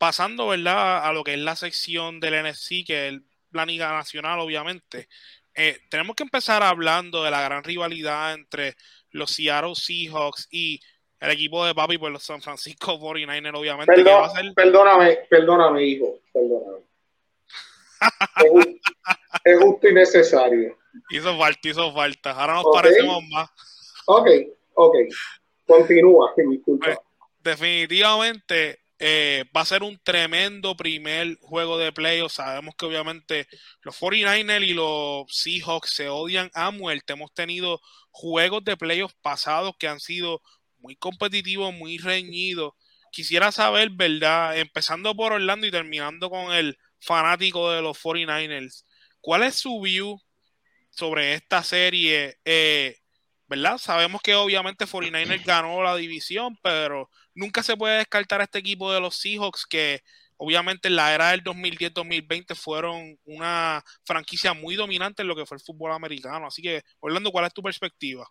pasando, ¿verdad? A lo que es la sección del NSC, que es la Liga Nacional, obviamente. Eh, tenemos que empezar hablando de la gran rivalidad entre los Seattle Seahawks y el equipo de papi, pues los San Francisco 49ers, obviamente. Perdóname, perdóname, hijo, perdóname. es, justo y necesario. Hizo falta, hizo falta. Ahora nos parecemos más. Ok, ok. Continúa, disculpa. Pues, definitivamente eh, va a ser un tremendo primer juego de playoffs. Sabemos que obviamente los 49ers y los Seahawks se odian a muerte. Hemos tenido juegos de playoffs pasados que han sido muy competitivos, muy reñidos. Quisiera saber, ¿verdad? Empezando por Orlando y terminando con el fanático de los 49ers, ¿cuál es su view sobre esta serie? Eh, ¿Verdad? Sabemos que obviamente 49ers ganó la división, pero nunca se puede descartar a este equipo de los Seahawks que obviamente en la era del 2010-2020 fueron una franquicia muy dominante en lo que fue el fútbol americano. Así que, Orlando, ¿cuál es tu perspectiva?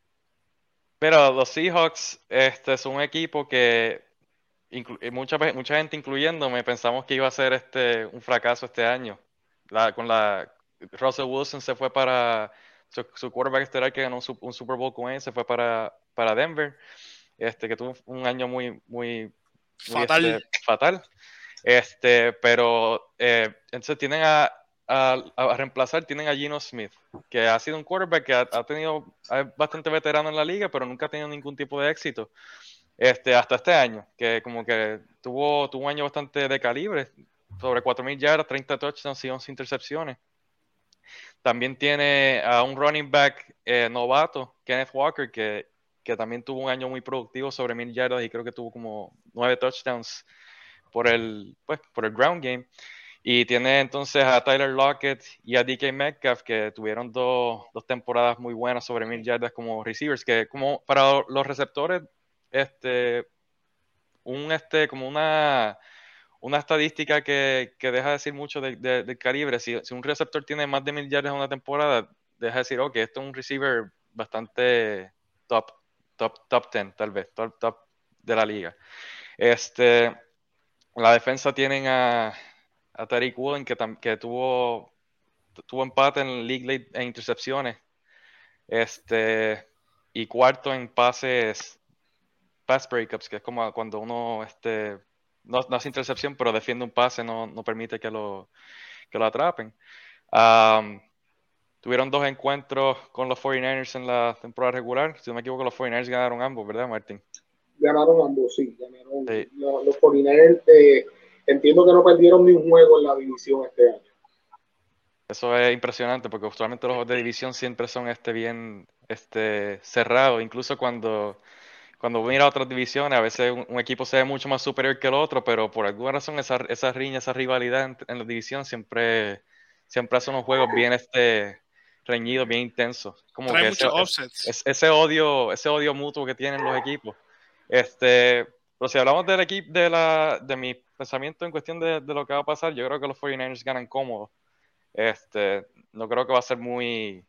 Pero los Seahawks este, es un equipo que mucha, mucha gente, incluyéndome, pensamos que iba a ser este, un fracaso este año. con la Russell Wilson se fue para su, quarterback estelar que ganó un, Super Bowl con él, se fue para, para Denver este, que tuvo un año muy, muy, fatal. Este, fatal. Este, pero eh, entonces tienen a, a, reemplazar, tienen a Gino Smith, que ha sido un quarterback que ha, tenido bastante veterano en la liga, pero nunca ha tenido ningún tipo de éxito. Este, hasta este año, que como que tuvo, tuvo un año bastante de calibre, sobre 4.000 yardas, 30 touchdowns y 11 intercepciones. También tiene a un running back eh, novato, Kenneth Walker, que que también tuvo un año muy productivo sobre mil yardas y creo que tuvo como nueve touchdowns por el, pues, por el ground game. Y tiene entonces a Tyler Lockett y a DK Metcalf, que tuvieron dos, dos temporadas muy buenas sobre mil yardas como receivers, que como para los receptores, este, un, este, como una, una estadística que, que deja de decir mucho del de, calibre. Si, si, un receptor tiene más de mil yardas en una temporada, deja de decir, ok, esto es un receiver bastante top top, top 10, tal vez, top, top de la liga. Este, la defensa tienen a, Tariq Woolen, que, tuvo, tuvo empate en league en intercepciones. Este, y cuarto en pases, pass breakups, que es como cuando uno este, no, hace intercepción, pero defiende un pase, no, no permite que lo, que lo atrapen. Tuvieron dos encuentros con los 49ers en la temporada regular. Si no me equivoco, los 49ers ganaron ambos, ¿verdad, Martín? Ganaron ambos, sí. Ganaron Los, 49ers, eh, entiendo que no perdieron ni un juego en la división este año. Eso es impresionante porque usualmente los juegos de división siempre son este bien este, cerrados. Incluso cuando, cuando mira a otras divisiones, a veces un, equipo se ve mucho más superior que el otro, pero por alguna razón esa, esa riña, esa rivalidad en, en la división siempre, siempre hace unos juegos bien este, reñido, bien intenso. Como que ese, ese, odio, ese odio mutuo que tienen los equipos. Este, pero si hablamos del equipo, de la, de mi pensamiento en cuestión de, lo que va a pasar, yo creo que los 49ers ganan cómodos. Este, no creo que va a ser muy.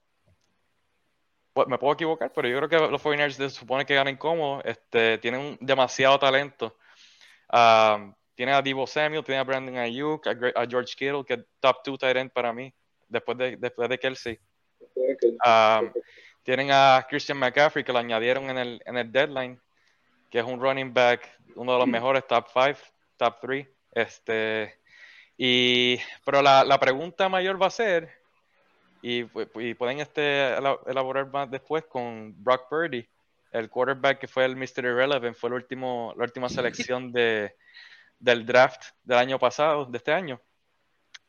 Pues, me puedo equivocar, pero yo creo que los 49ers se supone que ganan cómodos. Este, tienen demasiado talento. Um, tiene a Divo Samuel, tiene a Brandon Ayuk, a, George Kittle, que es top 2 tight end para mí, después de, después de Kelsey. Um, tienen a Christian McCaffrey que lo añadieron en el, en el deadline, que es un running back, uno de los mejores top 5, top 3. Este, y, pero la, la, pregunta mayor va a ser, y, y, pueden este, elaborar más después con Brock Purdy, el quarterback que fue el Mr. Irrelevant, fue el último, la última selección de, del draft del año pasado, de este año.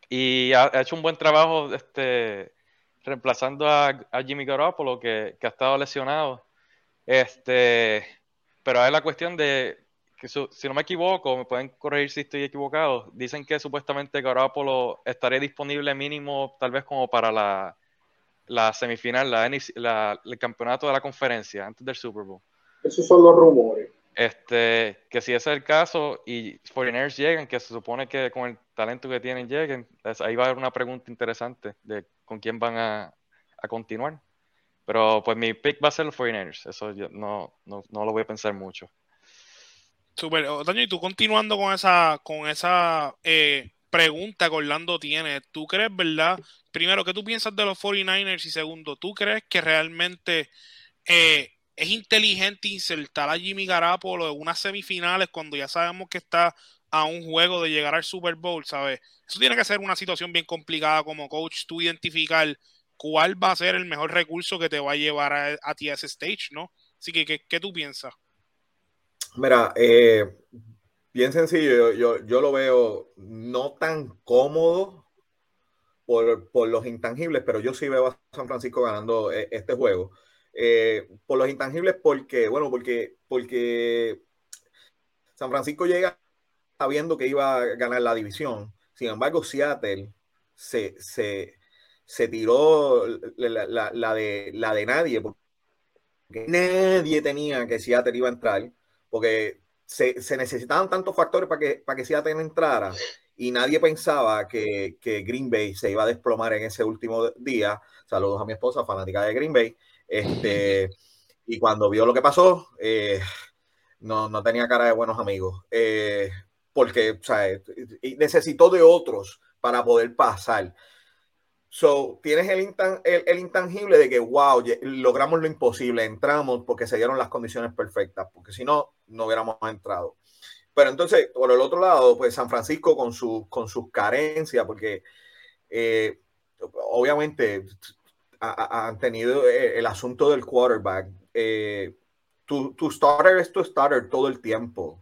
Y ha, ha hecho un buen trabajo este, reemplazando a, Jimmy Garoppolo, que, que, ha estado lesionado. Este, pero es la cuestión de que si no me equivoco, me pueden corregir si estoy equivocado. Dicen que supuestamente Garoppolo estaría disponible mínimo, tal vez como para la, la semifinal, la, el campeonato de la conferencia antes del Super Bowl. Esos son los rumores. Este, que si ese es el caso y Foreigners llegan, que se supone que con el talento que tienen lleguen, ahí va a haber una pregunta interesante de con quién van a, continuar. Pero pues mi pick va a ser los Foreigners, eso yo no, no, lo voy a pensar mucho. Super, Otaño, y tú continuando con esa, con esa eh, pregunta que Orlando tiene, ¿tú crees, verdad? Primero, ¿qué tú piensas de los 49ers? Y segundo, ¿tú crees que realmente eh, es inteligente insertar a Jimmy Garapolo en unas semifinales cuando ya sabemos que está a un juego de llegar al Super Bowl, ¿sabes? Eso tiene que ser una situación bien complicada como coach, tú identificar cuál va a ser el mejor recurso que te va a llevar a, ti a ese stage, ¿no? Así que, ¿qué, tú piensas? Mira, eh, bien sencillo, yo, yo, lo veo no tan cómodo por, por, los intangibles, pero yo sí veo a San Francisco ganando eh, este juego. Eh, por los intangibles, porque, bueno, porque, porque San Francisco llega sabiendo que iba a ganar la división. Sin embargo, Seattle se, se, se tiró la, la, de, la de nadie, porque nadie tenía que Seattle iba a entrar, porque se, se necesitaban tantos factores para que, para que Seattle entrara y nadie pensaba que, que, Green Bay se iba a desplomar en ese último día. Saludos a mi esposa, fanática de Green Bay. Este, y cuando vio lo que pasó, eh, no, no, tenía cara de buenos amigos, eh, porque o sea, necesitó de otros para poder pasar. So, tienes el, el, intangible de que, wow, logramos lo imposible, entramos porque se dieron las condiciones perfectas, porque si no, no hubiéramos entrado. Pero entonces, por el otro lado, pues San Francisco con, su, con sus carencias, porque eh, obviamente han tenido eh, el asunto del quarterback. Eh, tu, tu, starter es tu starter todo el tiempo.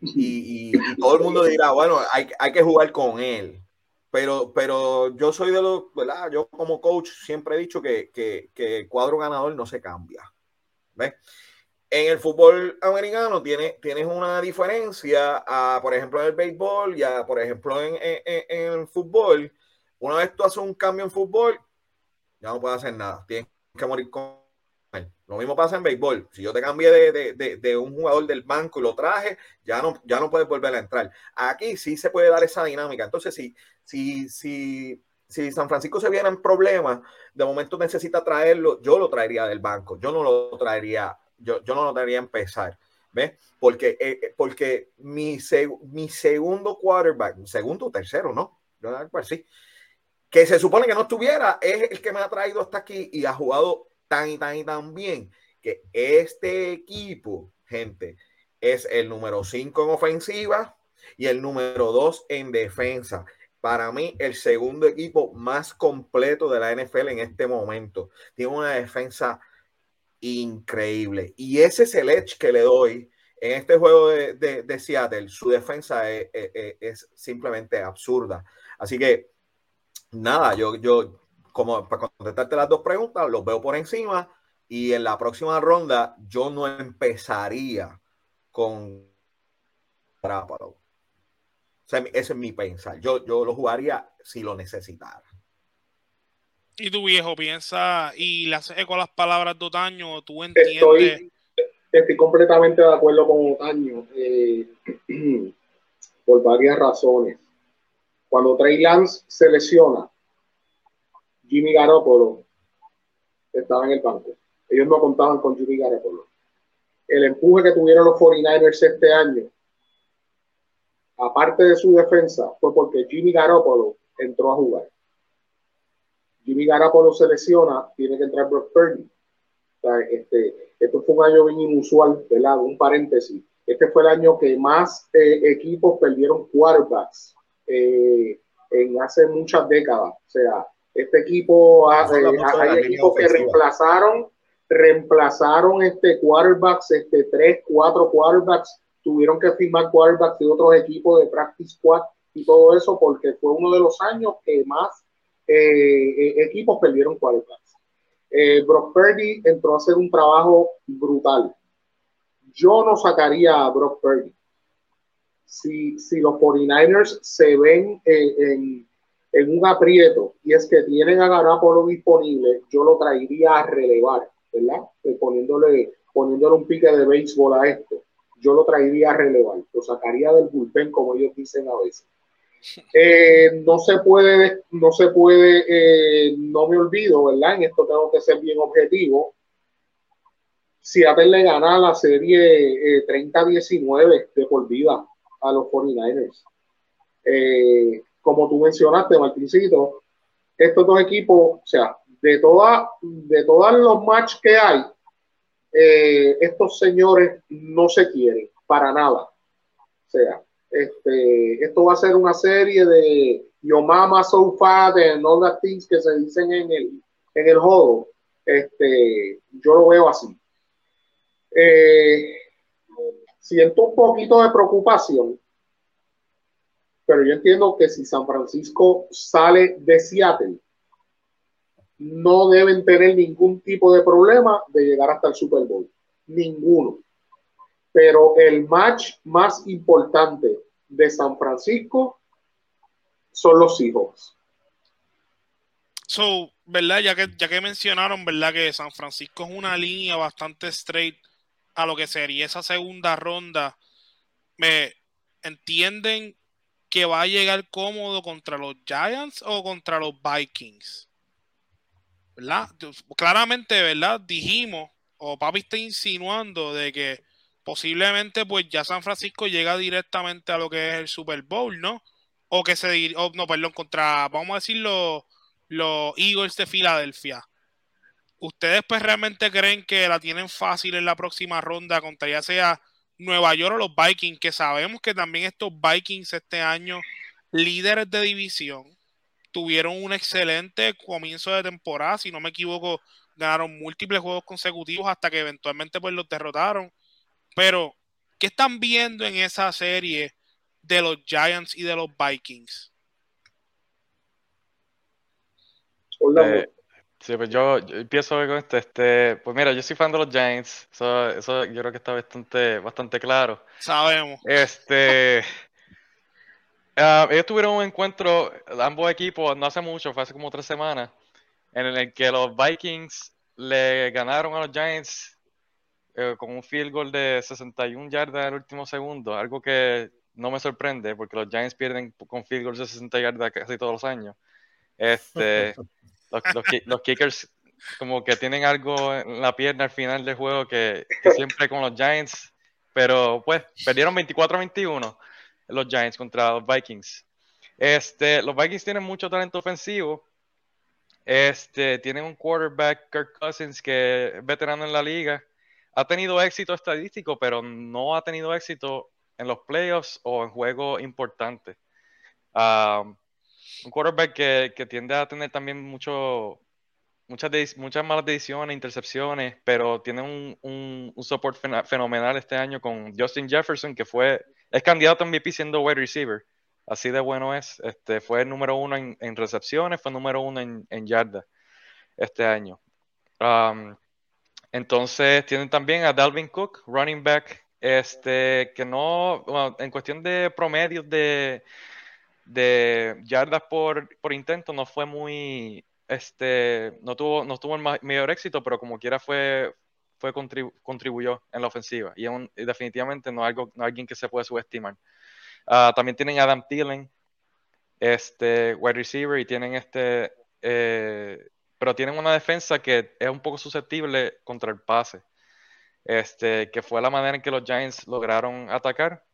Y, y, todo el mundo dirá, bueno, hay, hay, que jugar con él. Pero, pero yo soy de los, ¿verdad? Yo como coach siempre he dicho que, que, que el cuadro ganador no se cambia. ¿Ves? En el fútbol americano tienes, tienes una diferencia, a, por ejemplo, en el béisbol y, a, por ejemplo, en, en, en, el fútbol. Una vez tú haces un cambio en fútbol, ya no puedes hacer nada. Tienes que morir con. Lo mismo pasa en béisbol. Si yo te cambié de, de, de, un jugador del banco y lo traje, ya no, ya no puedes volver a entrar. Aquí sí se puede dar esa dinámica. Entonces, si, si, si, si San Francisco se viera en problemas, de momento necesita traerlo, yo lo traería del banco. Yo no lo traería, yo, yo no lo traería a empezar. ¿Ves? Porque, eh, eh, porque mi, mi segundo quarterback, segundo o tercero, ¿no? Yo, sí que se supone que no estuviera, es el que me ha traído hasta aquí y ha jugado tan y tan y tan bien que este equipo, gente, es el número 5 en ofensiva y el número 2 en defensa. Para mí, el segundo equipo más completo de la NFL en este momento. Tiene una defensa increíble. Y ese es el edge que le doy en este juego de, de, Seattle. Su defensa es, es simplemente absurda. Así que nada, yo, yo, como para contestarte las dos preguntas, los veo por encima y en la próxima ronda yo no empezaría con Trápalo. O sea, ese es mi pensar. Yo, yo lo jugaría si lo necesitara. Y tu viejo piensa y le haces eco a las palabras de Otaño, tú entiendes. Estoy, completamente de acuerdo con Otaño eh, por varias razones. Cuando Trey Lance se lesiona, Jimmy Garoppolo estaba en el banco. Ellos no contaban con Jimmy Garoppolo. El empuje que tuvieron los 49ers este año, aparte de su defensa, fue porque Jimmy Garoppolo entró a jugar. Jimmy Garoppolo se lesiona, tiene que entrar Brock Purdy. este, esto fue un año bien inusual, ¿verdad? Un paréntesis. Este fue el año que más eh, equipos perdieron quarterbacks eh, en hace muchas décadas. O sea, este equipo, ah, eh, hay equipos que reemplazaron, reemplazaron este quarterbacks, este tres, cuatro quarterbacks, tuvieron que firmar quarterbacks de otros equipos de practice squad y todo eso porque fue uno de los años que más eh, equipos perdieron quarterbacks. Brock Purdy entró a hacer un trabajo brutal. Yo no sacaría a Brock Purdy si, si los 49ers se ven en, en, un aprieto y es que tienen a lo disponible, yo lo traería a relevar, ¿verdad? Eh, poniéndole, poniéndole un pique de béisbol a esto. Yo lo traería a relevar, lo sacaría del bullpen, como ellos dicen a veces. Eh, no se puede, no se puede, eh, no me olvido, ¿verdad? En esto tengo que ser bien objetivo. Seattle le gana la serie 30-19 eh, de por vida a los 49ers. Eh, como tú mencionaste, Martincito, estos dos equipos, o sea, de, toda, de todos los matches que hay, eh, estos señores no se quieren para nada. O sea, este, esto va a ser una serie de Yo Mama So Fat and all the things que se dicen en el, en el juego. Este, yo lo veo así. Eh, siento un poquito de preocupación, pero yo entiendo que si San Francisco sale de Seattle, no deben tener ningún tipo de problema de llegar hasta el Super Bowl. Ninguno. Pero el match más importante de San Francisco son los hijos. So, ¿verdad? Ya que, ya que mencionaron, ¿verdad? Que San Francisco es una línea bastante straight a lo que sería esa segunda ronda. ¿Me entienden que va a llegar cómodo contra los Giants o contra los Vikings? ¿verdad? Claramente, ¿verdad? Dijimos, o papi está insinuando de que posiblemente pues ya San Francisco llega directamente a lo que es el Super Bowl, ¿no? O que se, o, no, perdón, contra, vamos a decir, los, los Eagles de Filadelfia. ¿Ustedes pues realmente creen que la tienen fácil en la próxima ronda contra ya sea Nueva York o los Vikings? Que sabemos que también estos Vikings este año, líderes de división, tuvieron un excelente comienzo de temporada, si no me equivoco, ganaron múltiples juegos consecutivos hasta que eventualmente pues los derrotaron. Pero, ¿qué están viendo en esa serie de los Giants y de los Vikings? Eh, sí, pues yo, empiezo con este, este, pues mira, yo soy fan de los Giants, eso, eso yo creo que está bastante, bastante claro. Sabemos. Este, Ah, ellos tuvieron un encuentro, ambos equipos, no hace mucho, fue hace como tres semanas, en el que los Vikings le ganaron a los Giants eh, con un field goal de 61 yardas en el último segundo, algo que no me sorprende porque los Giants pierden con field goals de 60 yardas casi todos los años. Este, los, kickers como que tienen algo en la pierna al final del juego que, siempre con los Giants, pero pues perdieron 24-21 los Giants contra los Vikings. Este, los Vikings tienen mucho talento ofensivo. Este, tienen un quarterback, Kirk Cousins, que es veterano en la liga. Ha tenido éxito estadístico, pero no ha tenido éxito en los playoffs o en juegos importantes. Um, un quarterback que, que, tiende a tener también mucho, muchas, muchas malas decisiones, intercepciones, pero tiene un, un, un support fenomenal este año con Justin Jefferson, que fue es candidato a MVP siendo wide receiver. Así de bueno es. Este, fue el número uno en, recepciones, fue el número uno en, en yardas este año. Um, entonces tienen también a Dalvin Cook, running back, este, que no, en cuestión de promedios de, de yardas por, por, intento, no fue muy, este, no tuvo, no tuvo el mayor éxito, pero como quiera fue, fue contribuyó en la ofensiva y, definitivamente no algo, no alguien que se puede subestimar. Ah, también tienen Adam Thielen, este wide receiver y tienen este, eh, pero tienen una defensa que es un poco susceptible contra el pase. Este, que fue la manera en que los Giants lograron atacar,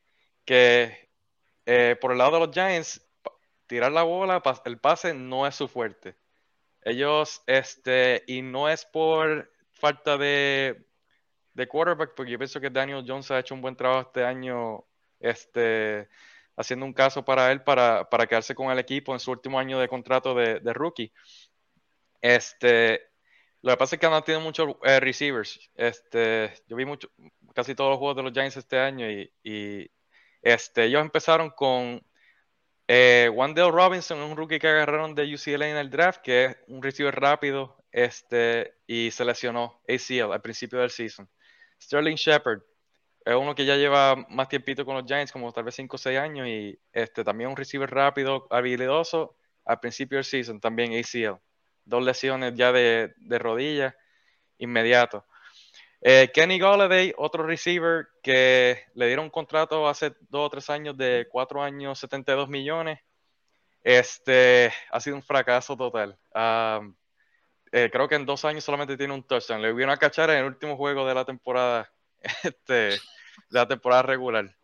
que eh, por el lado de los Giants, tirar la bola, el pase no es su fuerte. Ellos, este, y no es por falta de, de quarterback, porque yo pienso que Daniel Jones ha hecho un buen trabajo este año, este, haciendo un caso para él para, para quedarse con el equipo en su último año de contrato de, rookie. Este, lo que pasa es que no tiene muchos eh, receivers. Este, yo vi mucho, casi todos los juegos de los Giants este año y este, ellos empezaron con eh, Wandale Robinson, un rookie que agarraron de UCLA en el draft, que es un receiver rápido, este, y se lesionó ACL al principio del season. Sterling Shepard es uno que ya lleva más tiempito con los Giants, como tal vez 5 o 6 años, y este, también un receiver rápido, habilidoso, al principio del season, también ACL. Dos lesiones ya de, de rodilla, inmediato. Eh, Kenny Galladay, otro receiver que le dieron un contrato hace 2 o 3 años de 4 años, 72 millones. Este ha sido un fracaso total. eh, creo que en dos años solamente tiene un touchdown. Le vino a cachar en el último juego de la temporada, este, de la temporada regular.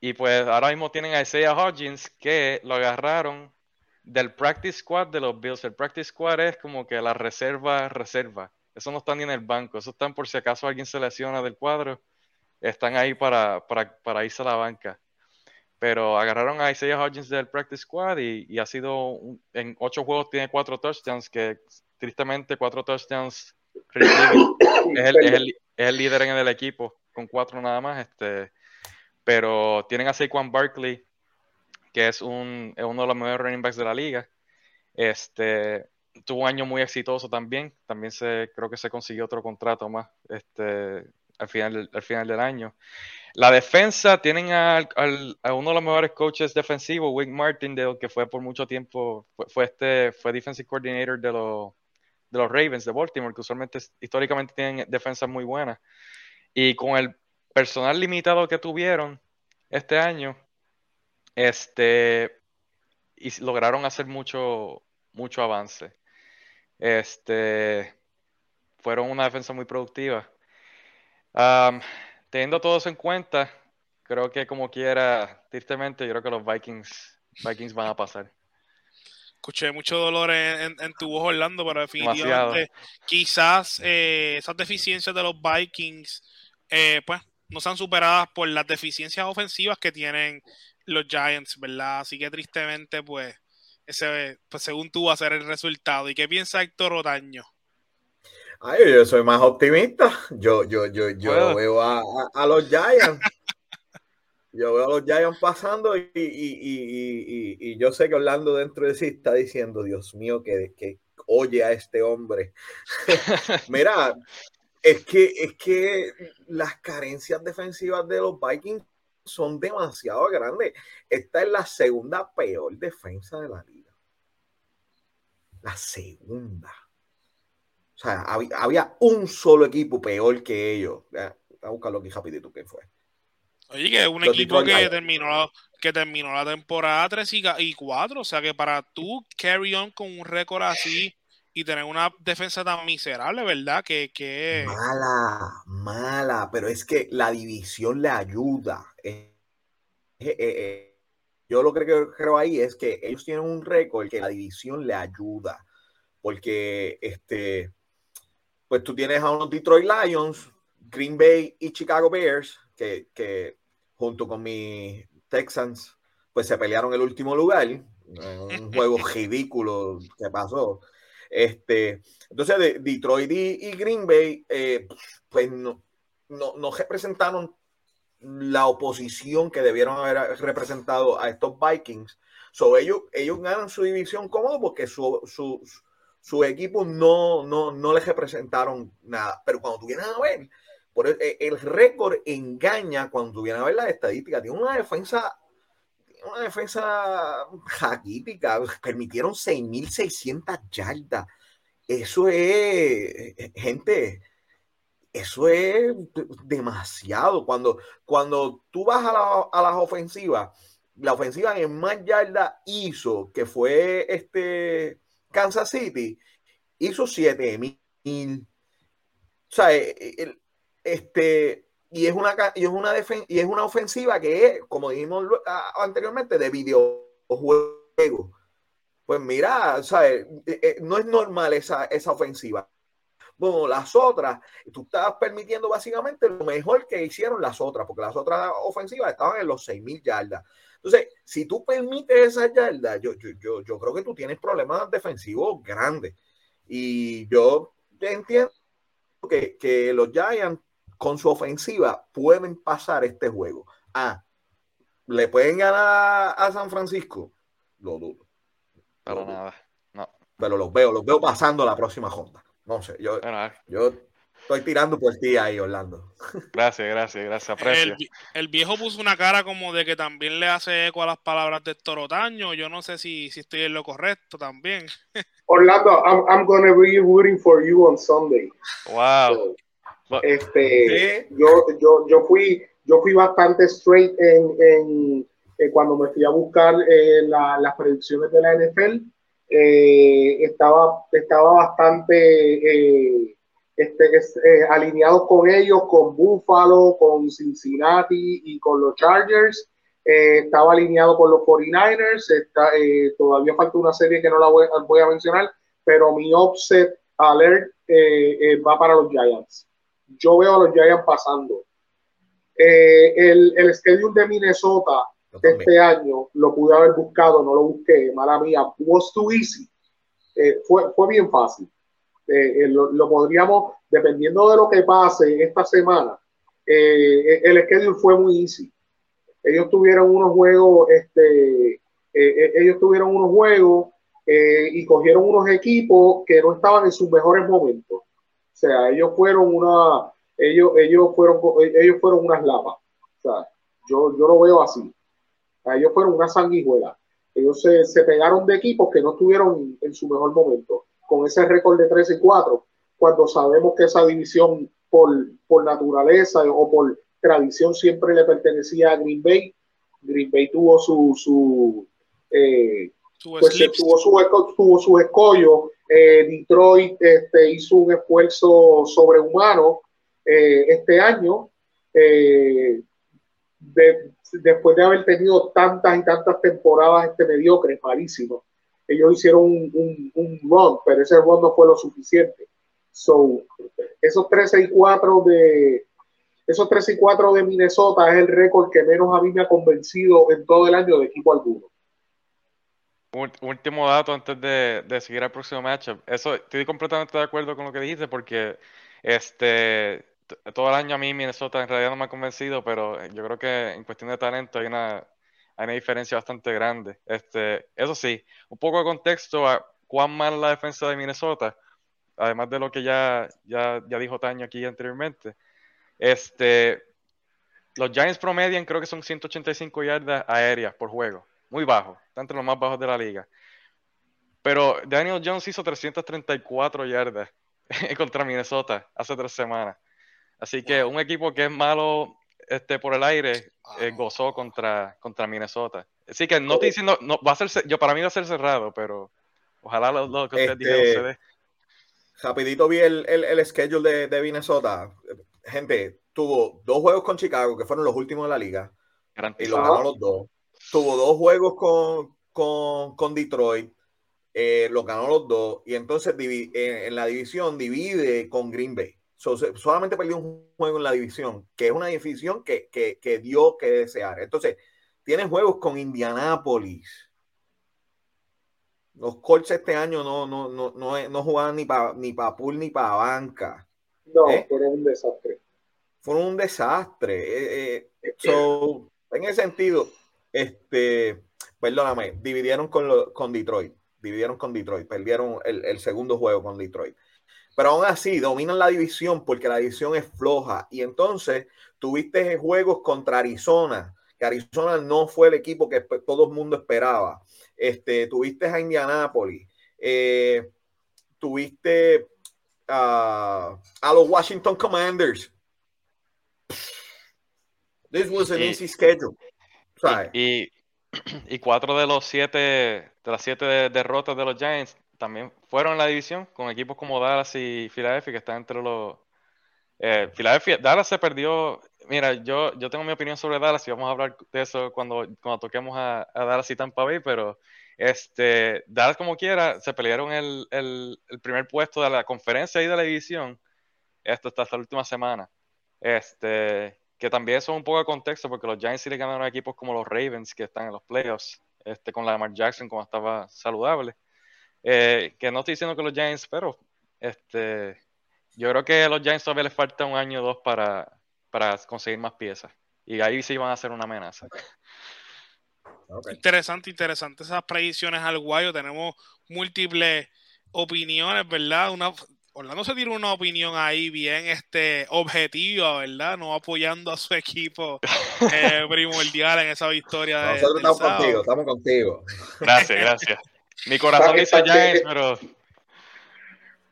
Y pues ahora mismo tienen a Isaiah Hodgins que lo agarraron del practice squad de los Bills. El practice squad es como que la reserva, reserva. Eso no está ni en el banco. Eso están por si acaso alguien se lesiona del cuadro. Están ahí para, para, para irse a la banca pero agarraron a Isaiah Hodgins del practice squad y, ha sido en ocho juegos tiene cuatro touchdowns que tristemente cuatro touchdowns es, el, líder en el equipo con cuatro nada más este pero tienen a Saquon Barkley que es, un, uno de los mejores running backs de la liga este tuvo un año muy exitoso también también se creo que se consiguió otro contrato más este al final al final del año la defensa tienen a, uno de los mejores coaches defensivos, Wink Martindale, que fue por mucho tiempo, fue, este, fue defensive coordinator de los, de los Ravens de Baltimore, que usualmente históricamente tienen defensas muy buenas. Y con el personal limitado que tuvieron este año, este, y lograron hacer mucho, mucho avance. Este, fueron una defensa muy productiva. Um, teniendo todo eso en cuenta, creo que como quiera, tristemente, yo creo que los Vikings, Vikings van a pasar. Escuché mucho dolor en, tu voz, Orlando, pero definitivamente quizás eh, esas deficiencias de los Vikings, eh, pues, no sean superadas por las deficiencias ofensivas que tienen los Giants, ¿verdad? Así que tristemente, pues, ese, pues según tú va a ser el resultado. ¿Y qué piensa Héctor Otaño? Ay, yo soy más optimista. Yo, yo, yo, yo veo a, a, los Giants. yo veo a los Giants pasando y, y, y, y, yo sé que Orlando dentro de sí está diciendo, Dios mío, que, que oye a este hombre. Mira, es que, es que las carencias defensivas de los Vikings son demasiado grandes. Esta es la segunda peor defensa de la liga. La segunda. O sea, había, un solo equipo peor que ellos. a buscarlo aquí rapidito quién fue. Oye, que es un equipo que terminó, que terminó la temporada 3 y, 4. O sea, que para tú carry on con un récord así y tener una defensa tan miserable, ¿verdad? Que, que... Mala, mala. Pero es que la división le ayuda. Eh, eh, eh, yo lo que creo ahí es que ellos tienen un récord que la división le ayuda. Porque este pues tú tienes a unos Detroit Lions, Green Bay y Chicago Bears, que, junto con mis Texans, pues se pelearon el último lugar, un juego ridículo que pasó. Este, entonces, de Detroit y, Green Bay, eh, pues no, no, representaron la oposición que debieron haber representado a estos Vikings. So, ellos, ellos ganan su división cómodo porque su, su, su equipo no, no, no les representaron nada. Pero cuando tú vienes a ver, por el, el récord engaña cuando tú vienes a ver las estadísticas. Tiene una defensa, una defensa jaquítica. Permitieron 6.600 yardas. Eso es, gente, eso es demasiado. Cuando, cuando tú vas a, la, a las ofensivas, la ofensiva en más yardas hizo, que fue este Kansas City hizo 7000. O sea, eh, eh, este, y es una, y es una, y es una ofensiva que como dijimos anteriormente, de videojuegos. Pues mira, eh, no es normal esa, esa ofensiva. Bueno, las otras, tú estabas permitiendo básicamente lo mejor que hicieron las otras, porque las otras ofensivas estaban en los 6.000 yardas. Entonces, si tú permites esa yarda, yo, yo, yo, creo que tú tienes problemas defensivos grandes. Y yo entiendo que, que los Giants con su ofensiva pueden pasar este juego. Ah, ¿le pueden ganar a San Francisco? Lo dudo. Para nada. No. Pero los veo, los veo pasando la próxima ronda. No sé, yo, yo Estoy tirando por ti ahí, Orlando. Gracias, gracias, gracias. Aprecio. El, viejo puso una cara como de que también le hace eco a las palabras de Torotaño. Yo no sé si, si estoy en lo correcto también. Orlando, I'm, I'm gonna be rooting for you on Sunday. Wow. este, yo, yo, yo fui, yo fui bastante straight en, en, cuando me fui a buscar eh, las predicciones de la NFL eh, estaba, estaba bastante eh, este, eh, alineado con ellos, con Buffalo, con Cincinnati y con los Chargers. estaba alineado con los 49ers. Está, todavía falta una serie que no la voy, voy a mencionar, pero mi offset alert va para los Giants. Yo veo a los Giants pasando. el, el schedule de Minnesota este año lo pude haber buscado, no lo busqué, mala mía, was too easy. Eh, fue, fue bien fácil. Eh, eh, lo, podríamos, dependiendo de lo que pase esta semana, el schedule fue muy easy. Ellos tuvieron unos juegos, este, ellos tuvieron unos juegos y cogieron unos equipos que no estaban en sus mejores momentos. O sea, ellos fueron una, ellos, ellos fueron, ellos fueron unas lapas. O sea, yo, yo lo veo así. Ellos fueron una sanguijuela. Ellos se, pegaron de equipos que no estuvieron en su mejor momento, con ese récord de 13 y 4, cuando sabemos que esa división por, por naturaleza o por tradición siempre le pertenecía a Green Bay. Green Bay tuvo su, su eh, pues, tuvo su tuvo su escollo. Eh, Detroit este, hizo un esfuerzo sobrehumano eh, este año. De, después de haber tenido tantas y tantas temporadas este mediocres, malísimo, ellos hicieron un, un, run, pero ese run no fue lo suficiente. So, esos 13 y 4 de esos 13 y 4 de Minnesota es el récord que menos a mí me ha convencido en todo el año de equipo alguno. Último dato antes de, de seguir al próximo matchup. Eso estoy completamente de acuerdo con lo que dijiste porque este todo el año a mí Minnesota en realidad no me ha convencido, pero yo creo que en cuestión de talento hay una, hay una diferencia bastante grande. Este, eso sí, un poco de contexto a cuán mal la defensa de Minnesota, además de lo que ya, ya, ya dijo Taño aquí anteriormente. Este, los Giants promedian creo que son 185 yardas aéreas por juego, muy bajo, está entre los más bajos de la liga. Pero Daniel Jones hizo 334 yardas contra Minnesota hace tres semanas. Así que un equipo que es malo este, por el aire eh, gozó contra, contra Minnesota. Así que no estoy diciendo, no, va a ser, yo para mí va a ser cerrado, pero ojalá lo, que ustedes dijeron se dé. Rapidito vi el, el, schedule de, Minnesota. Gente, tuvo dos juegos con Chicago, que fueron los últimos de la liga, y lo ganó los dos. Tuvo dos juegos con, con, con Detroit, eh, lo ganó los dos, y entonces eh, en la división divide con Green Bay solamente perdió un juego en la división, que es una división que, que, dio que desear. Entonces, tiene juegos con Indianápolis. Los Colts este año no, no, no, no, no jugaban ni para ni pa pool ni para banca. No, ¿Eh? fueron un desastre. Fueron un desastre. Eh, eh, en ese sentido, este, perdóname, dividieron con, con Detroit. Dividieron con Detroit. Perdieron el, el segundo juego con Detroit. Pero aún así, dominan la división porque la división es floja. Y entonces tuviste juegos contra Arizona, que Arizona no fue el equipo que todo el mundo esperaba. Este, tuviste a Indianapolis, eh, tuviste a los Washington Commanders. This was an easy schedule. Y, y, cuatro de los siete, de las siete derrotas de los Giants también fueron en la división con equipos como Dallas y Philadelphia, que están entre los. Eh, Philadelphia, Dallas se perdió. Mira, yo, yo tengo mi opinión sobre Dallas y vamos a hablar de eso cuando, cuando toquemos a, Dallas y Tampa Bay, pero este, Dallas, como quiera, se pelearon el, el, primer puesto de la conferencia y de la división esto hasta la última semana. Este, que también eso es un poco de contexto porque los Giants sí le ganaron a equipos como los Ravens que están en los playoffs, este, con la de Mark Jackson como estaba saludable. Eh, que no estoy diciendo que los Giants, pero este, yo creo que a los Giants todavía les falta un año o dos para, para conseguir más piezas. Y ahí sí van a ser una amenaza. Interesante, interesante esas predicciones al guayo. Tenemos múltiples opiniones, ¿verdad? Una, Orlando se tiene una opinión ahí bien este, objetiva, ¿verdad? No apoyando a su equipo eh, primordial en esa victoria. Nosotros estamos contigo, estamos contigo. Gracias, gracias. Mi corazón dice Giants, pero.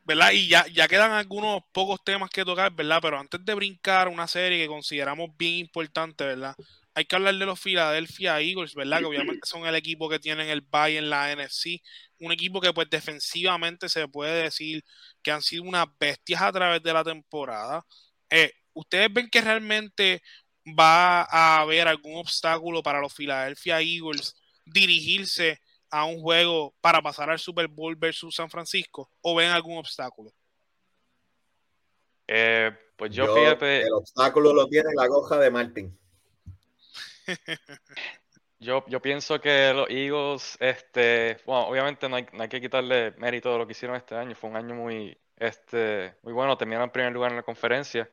¿verdad? Y ya, ya quedan algunos pocos temas que tocar, ¿verdad? Pero antes de brincar una serie que consideramos bien importante, ¿verdad? Hay que hablar de los Philadelphia Eagles, ¿verdad? Que obviamente son el equipo que tienen el bye en la NFC. Un equipo que pues defensivamente se puede decir que han sido unas bestias a través de la temporada. Eh, ¿Ustedes ven que realmente va a haber algún obstáculo para los Philadelphia Eagles dirigirse a un juego para pasar al Super Bowl versus San Francisco? ¿O ven algún obstáculo? Eh, pues yo, fíjate. El obstáculo lo tiene la goja de Martin. yo, yo pienso que los Eagles, este, bueno, obviamente no hay, que quitarle mérito de lo que hicieron este año. Fue un año muy, este, muy bueno. Terminaron en primer lugar en la conferencia.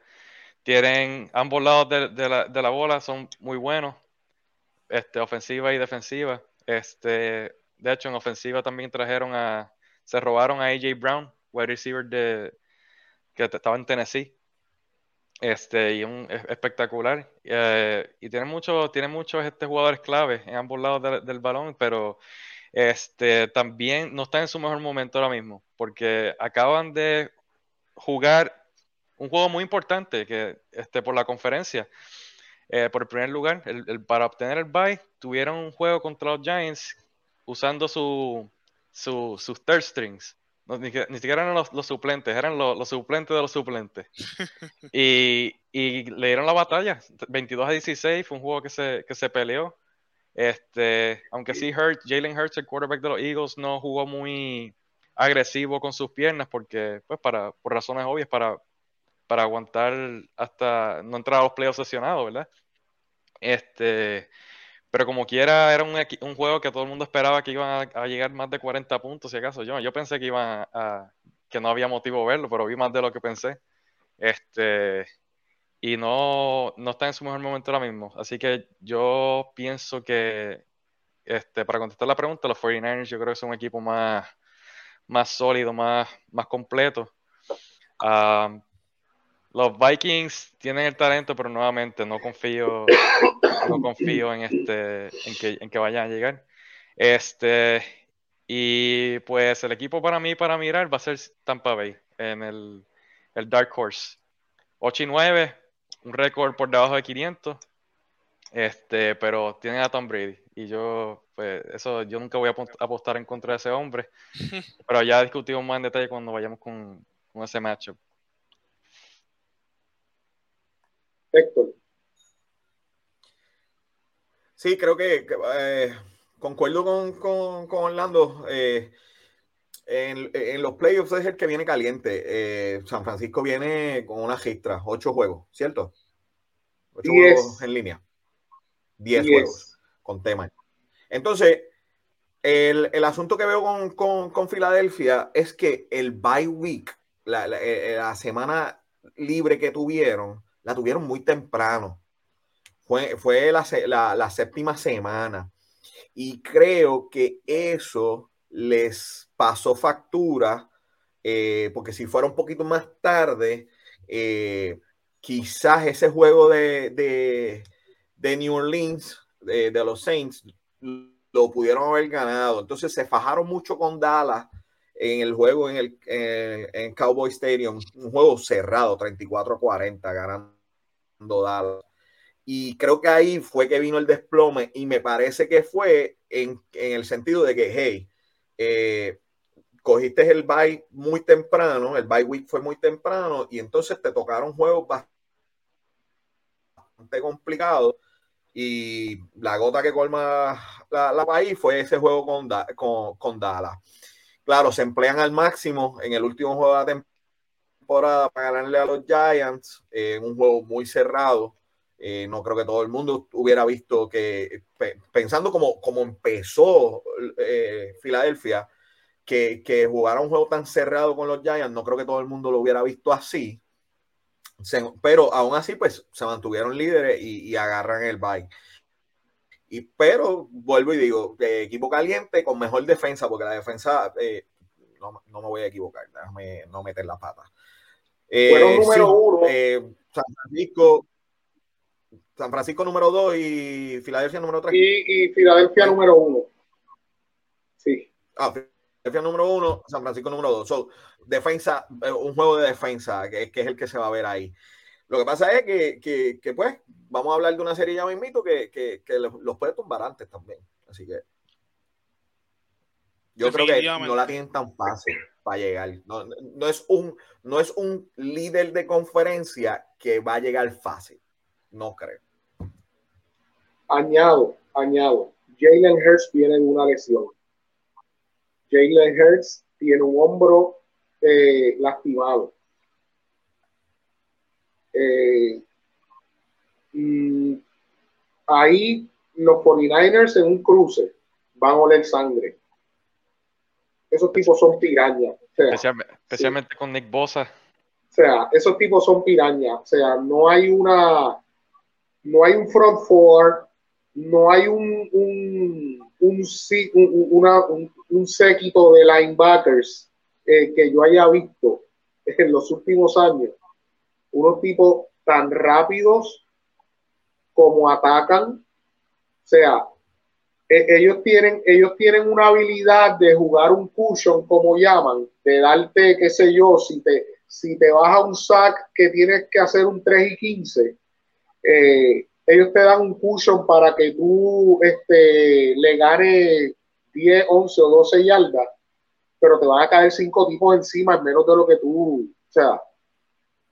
Tienen ambos lados de, la, de la bola, son muy buenos. Este, ofensiva y defensiva. Este, de hecho, en ofensiva también trajeron a. Se robaron a AJ Brown, wide receiver de, que estaba en Tennessee. Este, y un espectacular. Eh, y tiene muchos, tiene muchos este, jugadores clave en ambos lados del balón, pero este, también no está en su mejor momento ahora mismo, porque acaban de jugar un juego muy importante que, este, por la conferencia. Eh, por el primer lugar, el, para obtener el bye, tuvieron un juego contra los Giants usando su, sus third strings. ni, siquiera eran los, suplentes, eran los, suplentes de los suplentes. y, le dieron la batalla. 22 a 16 fue un juego que se, que se peleó. Este, aunque sí, Hurt, Jalen Hurts, el quarterback de los Eagles, no jugó muy agresivo con sus piernas porque, pues, para, por razones obvias, para, para aguantar hasta no entrar a los playoffs sesionados, ¿verdad? Este, pero como quiera, era un, un, juego que todo el mundo esperaba que iban a, llegar más de 40 puntos, si acaso. Yo, yo pensé que iban a, que no había motivo verlo, pero vi más de lo que pensé. Este, y no, no está en su mejor momento ahora mismo. Así que yo pienso que, este, para contestar la pregunta, los 49ers yo creo que son un equipo más, más sólido, más, más completo. Ah, los Vikings tienen el talento, pero nuevamente no confío, no confío en este, en que, en que vayan a llegar. Este, y pues el equipo para mí, para mirar, va a ser Tampa Bay en el, el Dark Horse. 8 y 9, un récord por debajo de 500. Este, pero tienen a Tom Brady. Y yo, pues, eso, yo nunca voy a apostar en contra de ese hombre. Pero ya discutimos más en detalle cuando vayamos con, con ese matchup. Héctor. Sí, creo que, eh, concuerdo con, Orlando. Eh, en, los playoffs es el que viene caliente. Eh, San Francisco viene con una gistra, ocho juegos, ¿cierto? Ocho juegos en línea. Diez, juegos con tema. Entonces, el, asunto que veo con, con, Filadelfia es que el bye week, la, la semana libre que tuvieron, la tuvieron muy temprano. Fue, fue la, séptima semana. Y creo que eso les pasó factura, eh, porque si fuera un poquito más tarde, eh, quizás ese juego de, de, New Orleans, de, los Saints, lo pudieron haber ganado. Entonces se fajaron mucho con Dallas en el juego en el en Cowboy Stadium, un juego cerrado, 34 a 40, ganando Dallas. Y creo que ahí fue que vino el desplome y me parece que fue en, el sentido de que, hey, eh, cogiste el bye muy temprano, el bye week fue muy temprano y entonces te tocaron juegos bastante complicados y la gota que colma la, la país fue ese juego con, con, con Dallas claro, se emplean al máximo en el último juego de la temporada para ganarle a los Giants en un juego muy cerrado. Eh, no creo que todo el mundo hubiera visto que, pensando como, como empezó eh, Filadelfia, que, que jugara un juego tan cerrado con los Giants, no creo que todo el mundo lo hubiera visto así. pero aún así, pues se mantuvieron líderes y, agarran el bye. Y, pero vuelvo y digo, equipo caliente con mejor defensa, porque la defensa, eh, no, me voy a equivocar, déjame no meter la pata. Eh, número uno. San Francisco, San Francisco número dos y Filadelfia número tres. Y, Filadelfia número uno. Sí. Ah, número uno, San Francisco número dos. So, defensa, eh, un juego de defensa, que, que, es el que se va a ver ahí. Lo que pasa es que, que, que pues, vamos a hablar de una serie ya mismito que, que, que los, los puede tumbar antes también. Así que yo creo que no la tienen tan fácil para llegar. No, no, es un, no es un líder de conferencia que va a llegar fácil. No creo. Añado, añado. Jalen Hurts viene de una lesión. Jalen Hurts tiene un hombro eh, lastimado. Eh, ahí los 49ers en un cruce van a oler sangre. Esos tipos son pirañas. especialmente, con Nick Bosa. O sea, esos tipos son pirañas. O sea, no hay una, no hay un front four, no hay un, un, un, una, un, séquito de linebackers eh, que yo haya visto en los últimos años. Unos tipos tan rápidos como atacan. O sea, e, ellos tienen, ellos tienen una habilidad de jugar un cushion, como llaman, de darte, qué sé yo, si te, si te baja un sack que tienes que hacer un 3 y 15, eh, ellos te dan un cushion para que tú este, le ganes 10, 11 o 12 yardas, pero te van a caer cinco tipos encima en menos de lo que tú, o sea,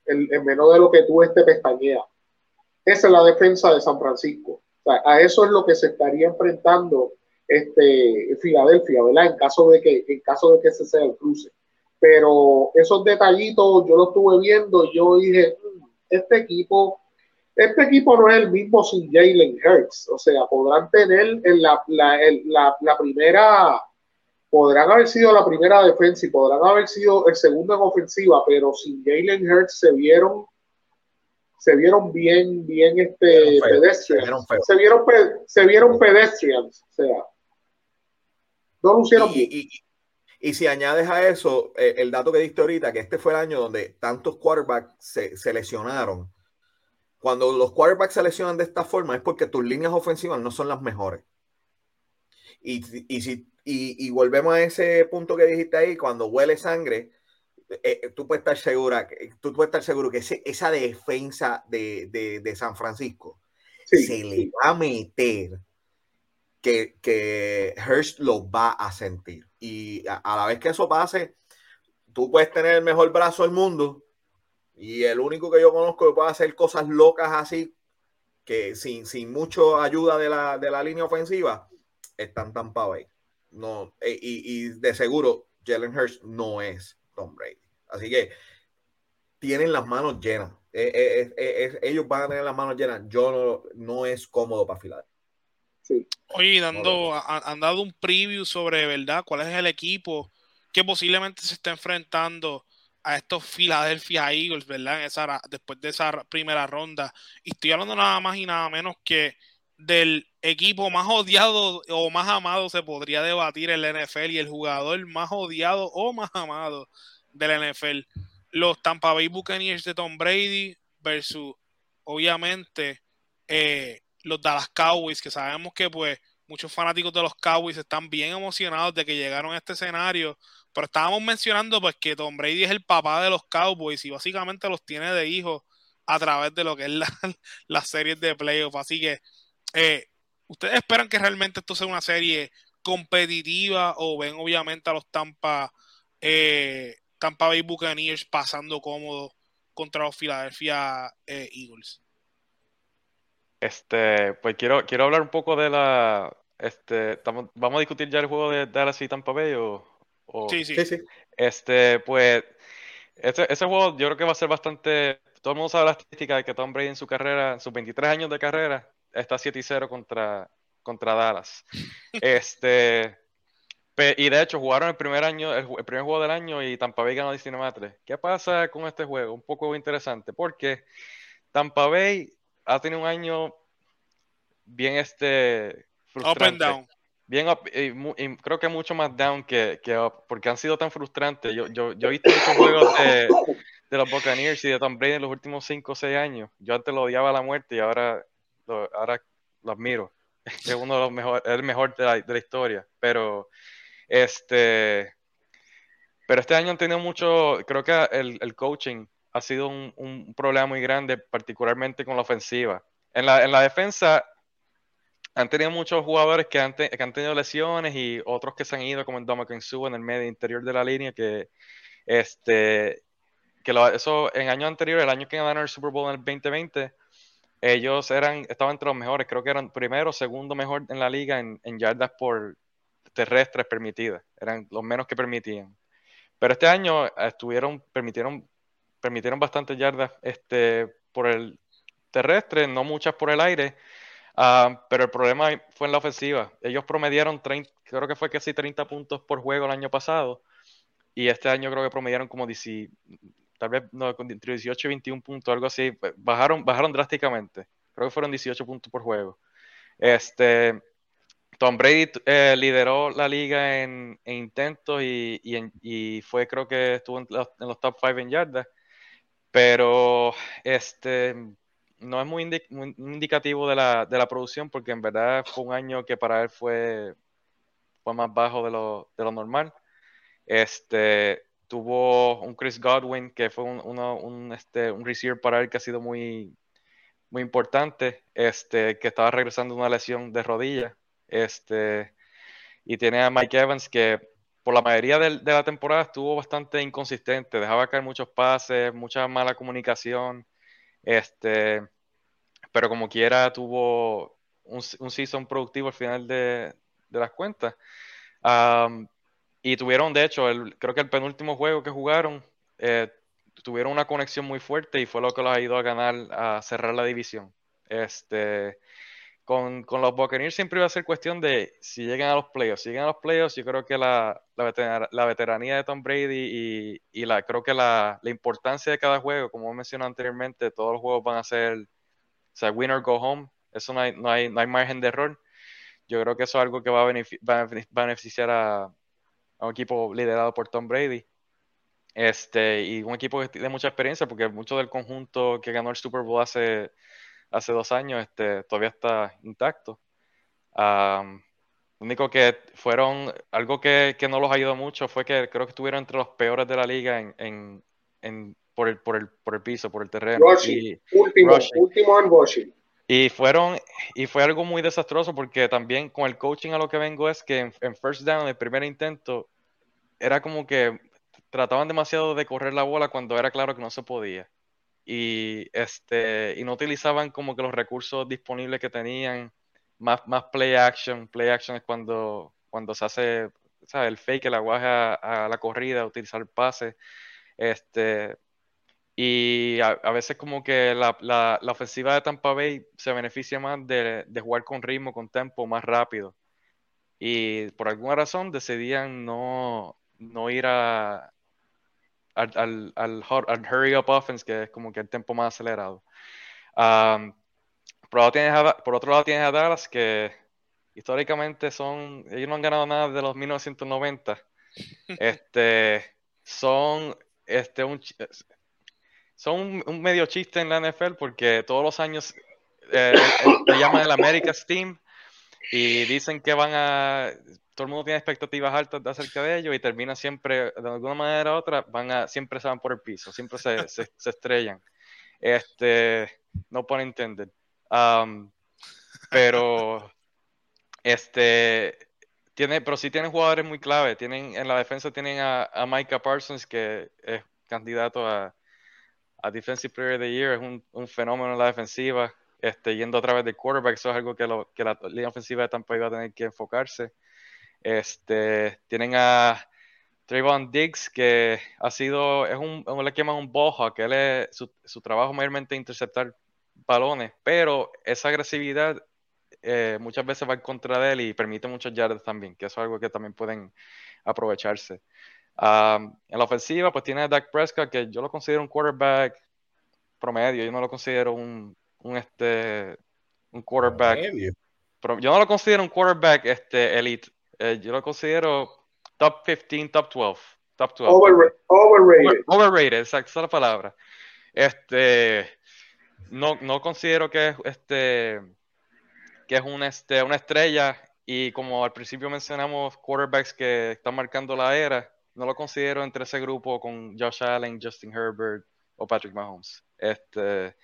en, en menos de lo que tú este pestañeas. Esa es la defensa de San Francisco a eso es lo que se estaría enfrentando este, Filadelfia, ¿verdad? En caso de que, en caso de que ese sea el cruce. Pero esos detallitos yo los estuve viendo, yo dije, mm, este equipo, este equipo no es el mismo sin Jalen Hurts. O sea, podrán tener en la, la, la, la primera, podrán haber sido la primera defensa y podrán haber sido el segundo en ofensiva, pero sin Jalen Hurts se vieron se vieron bien, bien este pedestrians. Se vieron, se vieron pedestrians, o sea, no lucieron y, bien. Y, si añades a eso eh, el dato que diste ahorita, que este fue el año donde tantos quarterbacks se, se lesionaron. Cuando los quarterbacks se lesionan de esta forma es porque tus líneas ofensivas no son las mejores. Y, y, si, y, y volvemos a ese punto que dijiste ahí, cuando huele sangre, eh, eh, tú puedes estar segura, tú puedes estar seguro que esa defensa de, de, San Francisco se le va a meter que, que Hirsch lo va a sentir. Y a, la vez que eso pase, tú puedes tener el mejor brazo del mundo y el único que yo conozco que puede hacer cosas locas así, que sin, sin mucha ayuda de la, de la línea ofensiva, están tan Bay. No, eh, y, y de seguro, Jalen Hurst no es Tom Brady. Así que tienen las manos llenas. Eh, eh, eh, ellos van a tener las manos llenas. Yo no, no es cómodo para afilar. Sí. Oye, dando, han dado un preview sobre, ¿verdad? ¿Cuál es el equipo que posiblemente se está enfrentando a estos Philadelphia Eagles, ¿verdad? esa, después de esa primera ronda. Y estoy hablando nada más y nada menos que del equipo más odiado o más amado se podría debatir en la NFL y el jugador más odiado o más amado de la NFL. Los Tampa Bay Buccaneers de Tom Brady versus, obviamente, eh, los Dallas Cowboys, que sabemos que pues muchos fanáticos de los Cowboys están bien emocionados de que llegaron a este escenario, pero estábamos mencionando pues que Tom Brady es el papá de los Cowboys y básicamente los tiene de hijos a través de lo que es la, las series de playoffs. Así que, eh, ¿ustedes esperan que realmente esto sea una serie competitiva o ven obviamente a los Tampa eh, Tampa Bay Buccaneers pasando cómodo contra los Philadelphia eh, Eagles. Este, pues quiero, quiero hablar un poco de la. Este, vamos a discutir ya el juego de Dallas y Tampa Bay o. sí, sí, sí. Este, pues. Ese, ese juego yo creo que va a ser bastante. Todo el mundo sabe la estadística de que Tom Brady en su carrera, en sus 23 años de carrera, está 7 y 0 contra, contra Dallas. Este. Y de hecho, jugaron el primer año, el, primer juego del año y Tampa Bay ganó 19 a 3. ¿Qué pasa con este juego? Un poco interesante, porque Tampa Bay ha tenido un año bien este frustrante. Up and down. Bien y, creo que mucho más down que, que up, porque han sido tan frustrantes. Yo, yo, yo he visto muchos juegos de, de, los Buccaneers y de Tom Brady en los últimos 5 o 6 años. Yo antes lo odiaba a la muerte y ahora lo, ahora lo admiro. Es uno de los mejores, el mejor de la, de la historia. Pero este, Pero este año han tenido mucho, creo que el, el coaching ha sido un, un, problema muy grande, particularmente con la ofensiva. En la, en la defensa han tenido muchos jugadores que han, que han, tenido lesiones y otros que se han ido, como el Dominican Su en el medio interior de la línea, que, este, que lo, eso en año anterior, el año que ganaron el Super Bowl en el 2020, ellos eran, estaban entre los mejores, creo que eran primero segundo mejor en la liga en, yardas por terrestres permitidas, eran los menos que permitían. Pero este año estuvieron, permitieron, permitieron bastantes yardas este, por el terrestre, no muchas por el aire, uh, pero el problema fue en la ofensiva. Ellos promediaron 30, creo que fue casi 30 puntos por juego el año pasado, y este año creo que promediaron como 10, tal vez no, entre 18 y 21 puntos, algo así. Bajaron, bajaron drásticamente. Creo que fueron 18 puntos por juego. Este, Tom Brady eh, lideró la liga en, intentos y, y, fue, creo que estuvo en los, top 5 en yardas, pero este no es muy, indicativo de la, de la, producción porque en verdad fue un año que para él fue, fue más bajo de lo, de lo normal. Este, tuvo un Chris Godwin que fue un, un, este, un receiver para él que ha sido muy, muy importante, este, que estaba regresando de una lesión de rodilla este, y tiene a Mike Evans que por la mayoría de, la temporada estuvo bastante inconsistente, dejaba caer muchos pases, mucha mala comunicación, este, pero como quiera tuvo un, un season productivo al final de, las cuentas. Y tuvieron, de hecho, creo que el penúltimo juego que jugaron, eh, tuvieron una conexión muy fuerte y fue lo que los ayudó a ganar, a cerrar la división. Este, con, con, los Buccaneers siempre va a ser cuestión de si llegan a los playoffs. Si llegan a los playoffs, yo creo que la, la, veteranía de Tom Brady y, y la, creo que la, la, importancia de cada juego, como mencioné anteriormente, todos los juegos van a ser, o sea, winner go home. Eso no hay, no hay, no hay margen de error. Yo creo que eso es algo que va a, beneficiar a, un equipo liderado por Tom Brady. Este, y un equipo tiene mucha experiencia, porque mucho del conjunto que ganó el Super Bowl hace hace dos años este, todavía está intacto. lo único que fueron, algo que, que, no los ayudó mucho fue que creo que estuvieron entre los peores de la liga en, en, en por, el, por, el, por el piso, por el terreno. y, último, último en rushing. Y fueron, y fue algo muy desastroso porque también con el coaching a lo que vengo es que en, first down, el primer intento, era como que trataban demasiado de correr la bola cuando era claro que no se podía y, este, y no utilizaban como que los recursos disponibles que tenían, más, más play action. Play action es cuando, cuando se hace el fake, el aguaje a, la corrida, utilizar el pase. Este, y a, veces como que la, la, la, ofensiva de Tampa Bay se beneficia más de, de, jugar con ritmo, con tempo más rápido. Y por alguna razón decidían no, no ir a, al, al, al, hurry up offense, que es como que el tempo más acelerado. por, otro lado tienes a Dallas, que históricamente son, ellos no han ganado nada de los 1990. este, son, este, un, son un, medio chiste en la NFL porque todos los años eh, le llaman el America's Team y dicen que van a todo el mundo tiene expectativas altas acerca de ellos y termina siempre, de alguna manera u otra, van a, siempre se van por el piso, siempre se, se, estrellan. Este, no por entender. pero, este, tiene, pero sí tienen jugadores muy clave. Tienen, en la defensa tienen a Micah Parsons, que es candidato a, a Defensive Player of the Year, es un, un fenómeno en la defensiva. Este, yendo a través del quarterback, eso es algo que, lo, que la línea ofensiva de Tampa iba a tener que enfocarse. Este, tienen a Trayvon Diggs, que ha sido, es un, le llaman un boja, que él es, su, su trabajo mayormente interceptar balones, pero esa agresividad eh, muchas veces va en contra de él y permite muchos yards también, que eso es algo que también pueden aprovecharse. En la ofensiva, pues tiene a Dak Prescott, que yo lo considero un quarterback promedio, yo no lo considero un, un este, un quarterback. yo no lo considero un quarterback este, elite. Eh, yo lo considero top 15, top 12. Top 12. overrated. overrated, exacto, esa es la palabra. Este, no, no considero que, este, que es una, este, una estrella y como al principio mencionamos quarterbacks que están marcando la era, no lo considero entre ese grupo con Josh Allen, Justin Herbert o Patrick Mahomes. Este,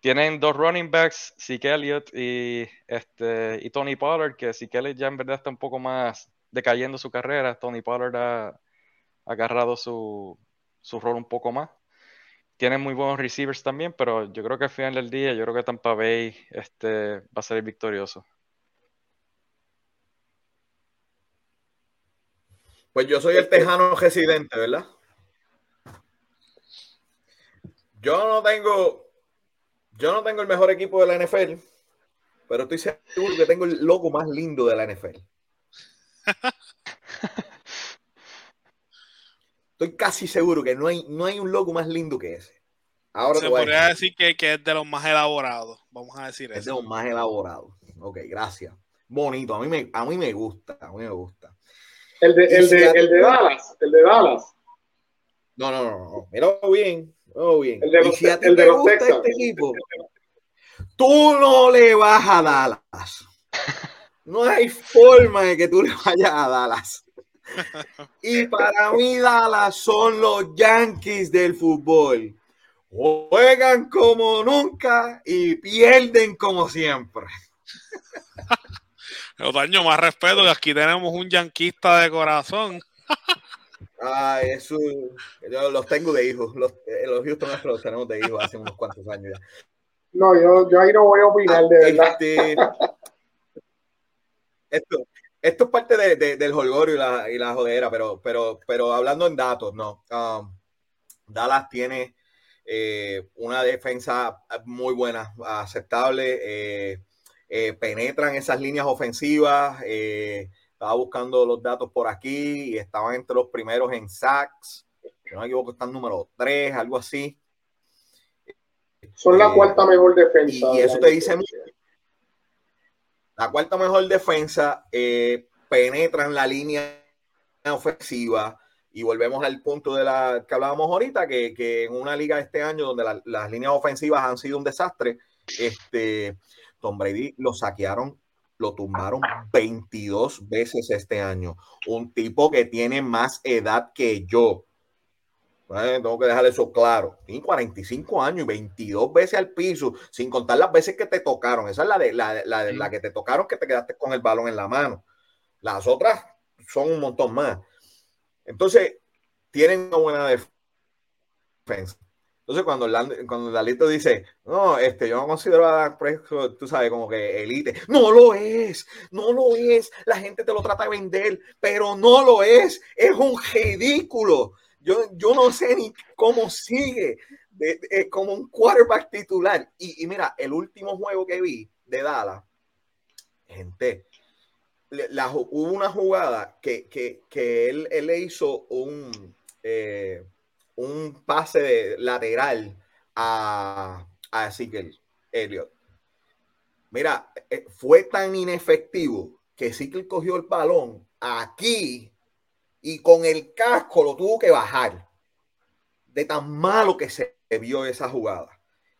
tienen dos running backs, Zeke Elliott y, este, y Tony Pollard, que Zeke Elliott ya en verdad está un poco más decayendo su carrera. Tony Pollard ha agarrado su, su rol un poco más. Tienen muy buenos receivers también, pero yo creo que al final del día, yo creo que Tampa Bay este, va a ser victorioso. Pues yo soy el tejano residente, ¿verdad? Yo no tengo, yo no tengo el mejor equipo de la NFL, pero estoy seguro que tengo el logo más lindo de la NFL. Estoy casi seguro que no hay, no hay un logo más lindo que ese. Ahora Se podría decir, que, es de los más elaborados, vamos a decir eso. Es de los más elaborados. Ok, gracias. Bonito, a mí me, a mí me gusta, a mí me gusta. El de, el de, el de Dallas, el de Dallas. No, no, no, no. Mira bien, bien. El de los, si a ti el te de gusta este equipo, tú no le vas a Dallas. No hay forma de que tú le vayas a Dallas. Y para mí Dallas son los Yankees del fútbol. Juegan como nunca y pierden como siempre. Daño más respeto que aquí tenemos un yanquista de corazón. Ah, eso, yo los tengo de hijos. Los, eh, los Houston los tenemos de hijos hace unos cuantos años ya. No, yo, yo ahí no voy a opinar de verdad. Este, esto, esto es parte de, del holgorio y la, y la jodera, pero, pero, pero hablando en datos, no. Um, Dallas tiene eh, una defensa muy buena, aceptable. Eh, eh, penetran esas líneas ofensivas. estaba buscando los datos por aquí y estaban entre los primeros en sacks. Si no me equivoco, están número 3, algo así. Son la cuarta mejor defensa. Y, eso te dice mucho la cuarta mejor defensa eh, penetra en la línea ofensiva y volvemos al punto de la que hablábamos ahorita, que, en una liga de este año donde las líneas ofensivas han sido un desastre, este, Tom Brady lo saquearon, lo tumbaron 22 veces este año. Un tipo que tiene más edad que yo. tengo que dejar eso claro. Tiene 45 años y 22 veces al piso, sin contar las veces que te tocaron. Esa es la de la, la, la que te tocaron, que te quedaste con el balón en la mano. Las otras son un montón más. Entonces, tienen una buena defensa. Entonces, cuando, cuando Dalito dice, no, este, yo no considero a Prescott, tú sabes, como que elite. No lo es, no lo es. La gente te lo trata de vender, pero no lo es. Es un ridículo. Yo, yo no sé ni cómo sigue como un quarterback titular. Y, mira, el último juego que vi de Dallas, gente, hubo una jugada que, él, le hizo un, eh, un pase lateral a, a Ezekiel Elliott. Mira, eh, fue tan inefectivo que Ezekiel cogió el balón aquí y con el casco lo tuvo que bajar. De tan malo que se vio esa jugada.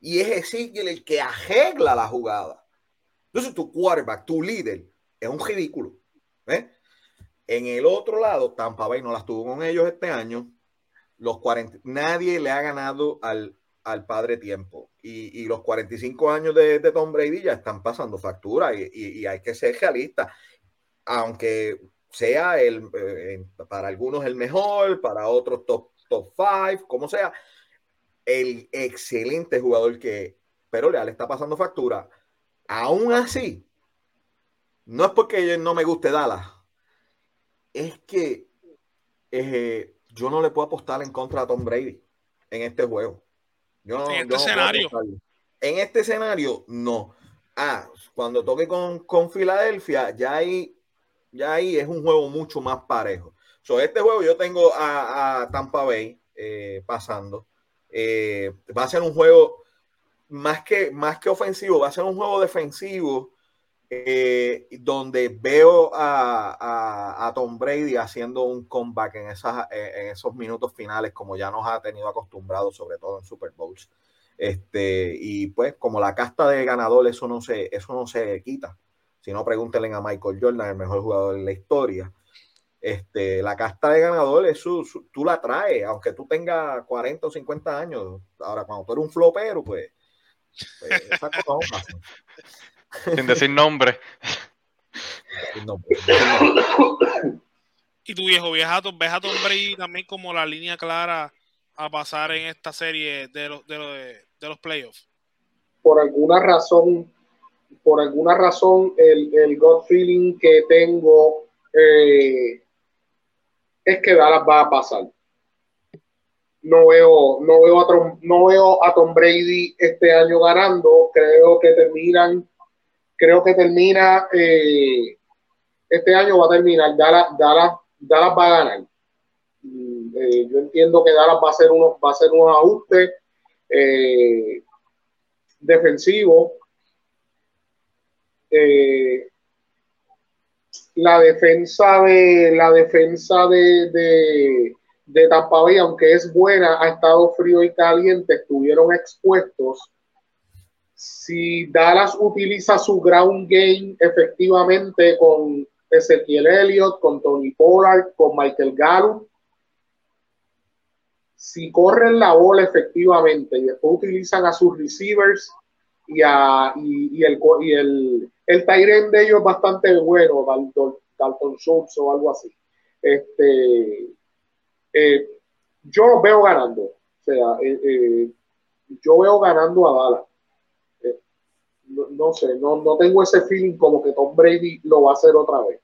Y es Ezekiel el que arregla la jugada. Entonces tu quarterback, tu líder, es un ridículo. ¿eh? En el otro lado, Tampa Bay no las tuvo con ellos este año. Los 40, nadie le ha ganado al, al padre tiempo. Y, y, los 45 años de, de, Tom Brady ya están pasando factura y, y, hay que ser realista. Aunque sea el, eh, para algunos el mejor, para otros top, top five, como sea, el excelente jugador que, pero le está pasando factura. Aún así, no es porque no me guste Dallas, es que eh, yo no le puedo apostar en contra de Tom Brady en este juego. en este escenario. En este escenario, no. Ah, cuando toque con, con Filadelfia, ya ahí, ya ahí es un juego mucho más parejo. So, este juego yo tengo a, Tampa Bay eh, pasando. Eh, va a ser un juego más que, más que ofensivo, va a ser un juego defensivo eh, donde veo a, Tom Brady haciendo un comeback en, esas, en esos minutos finales, como ya nos ha tenido acostumbrados, sobre todo en Super Bowls. Este, y pues, como la casta de ganador, eso no se, eso no se quita. Si no, pregúntenle a Michael Jordan, el mejor jugador de la historia. este, la casta de ganadores, tú la traes, aunque tú tengas 40 o 50 años. Ahora, cuando tú eres un flopero, pues, pues cosa Sin decir nombre. Y tu viejo, ¿ves a, Tom, Brady también como la línea clara a pasar en esta serie de los, de, los playoffs? Por alguna razón, por alguna razón, el, el gut feeling que tengo eh, es que Dallas va a pasar. No veo, no veo a Tom, no veo a Tom Brady este año ganando. Creo que terminan, creo que termina eh, este año va a terminar. Dallas, Dallas, Dallas va a ganar. Mm, eh, yo entiendo que Dallas va a hacer unos, va a hacer unos ajustes eh, defensivos. Eh, la defensa de la defensa de, de, de aunque es buena, ha estado frío y caliente, estuvieron expuestos. Si Dallas utiliza su ground game efectivamente con Ezequiel Elliott, con Tony Pollard, con Michael Gallup, si corren la bola efectivamente y después utilizan a sus receivers y, a, y, el, y el, el de ellos es bastante bueno, Dalton, Dalton Schultz o algo así. Este, eh, yo los veo ganando. O sea, eh, eh, yo veo ganando a Dallas. No, sé, no, no tengo ese feeling como que Tom Brady lo va a hacer otra vez.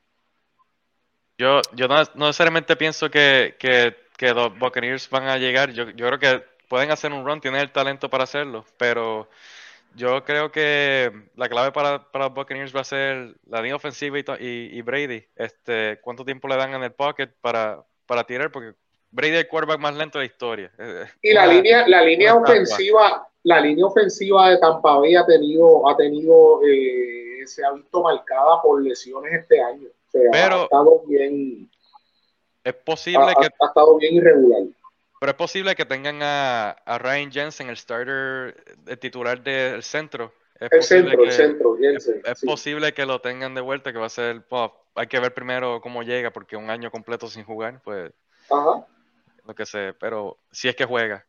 Yo, yo no, necesariamente pienso que, que, que, los Buccaneers van a llegar. Yo, yo creo que pueden hacer un run, tienen el talento para hacerlo, pero yo creo que la clave para, para los Buccaneers va a ser la línea ofensiva y, y, Brady. Este, ¿Cuánto tiempo le dan en el pocket para, para tirar? Porque Brady es el quarterback más lento de la historia. Y la línea, la línea ofensiva, la línea ofensiva de Tampa Bay ha tenido, ha tenido, eh, se ha visto marcada por lesiones este año. O sea, Pero ha estado bien. Es posible que. Ha estado bien irregular. Pero es posible que tengan a, Ryan Jensen, el starter, el titular del centro. Es el centro, el centro, Jensen. Es, posible que lo tengan de vuelta, que va a ser. hay que ver primero cómo llega, porque un año completo sin jugar, pues. Ajá. Lo que sé, pero si es que juega.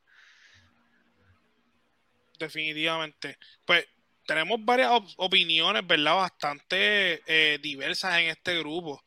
Definitivamente. Pues tenemos varias opiniones, ¿verdad? Bastante eh, diversas en este grupo.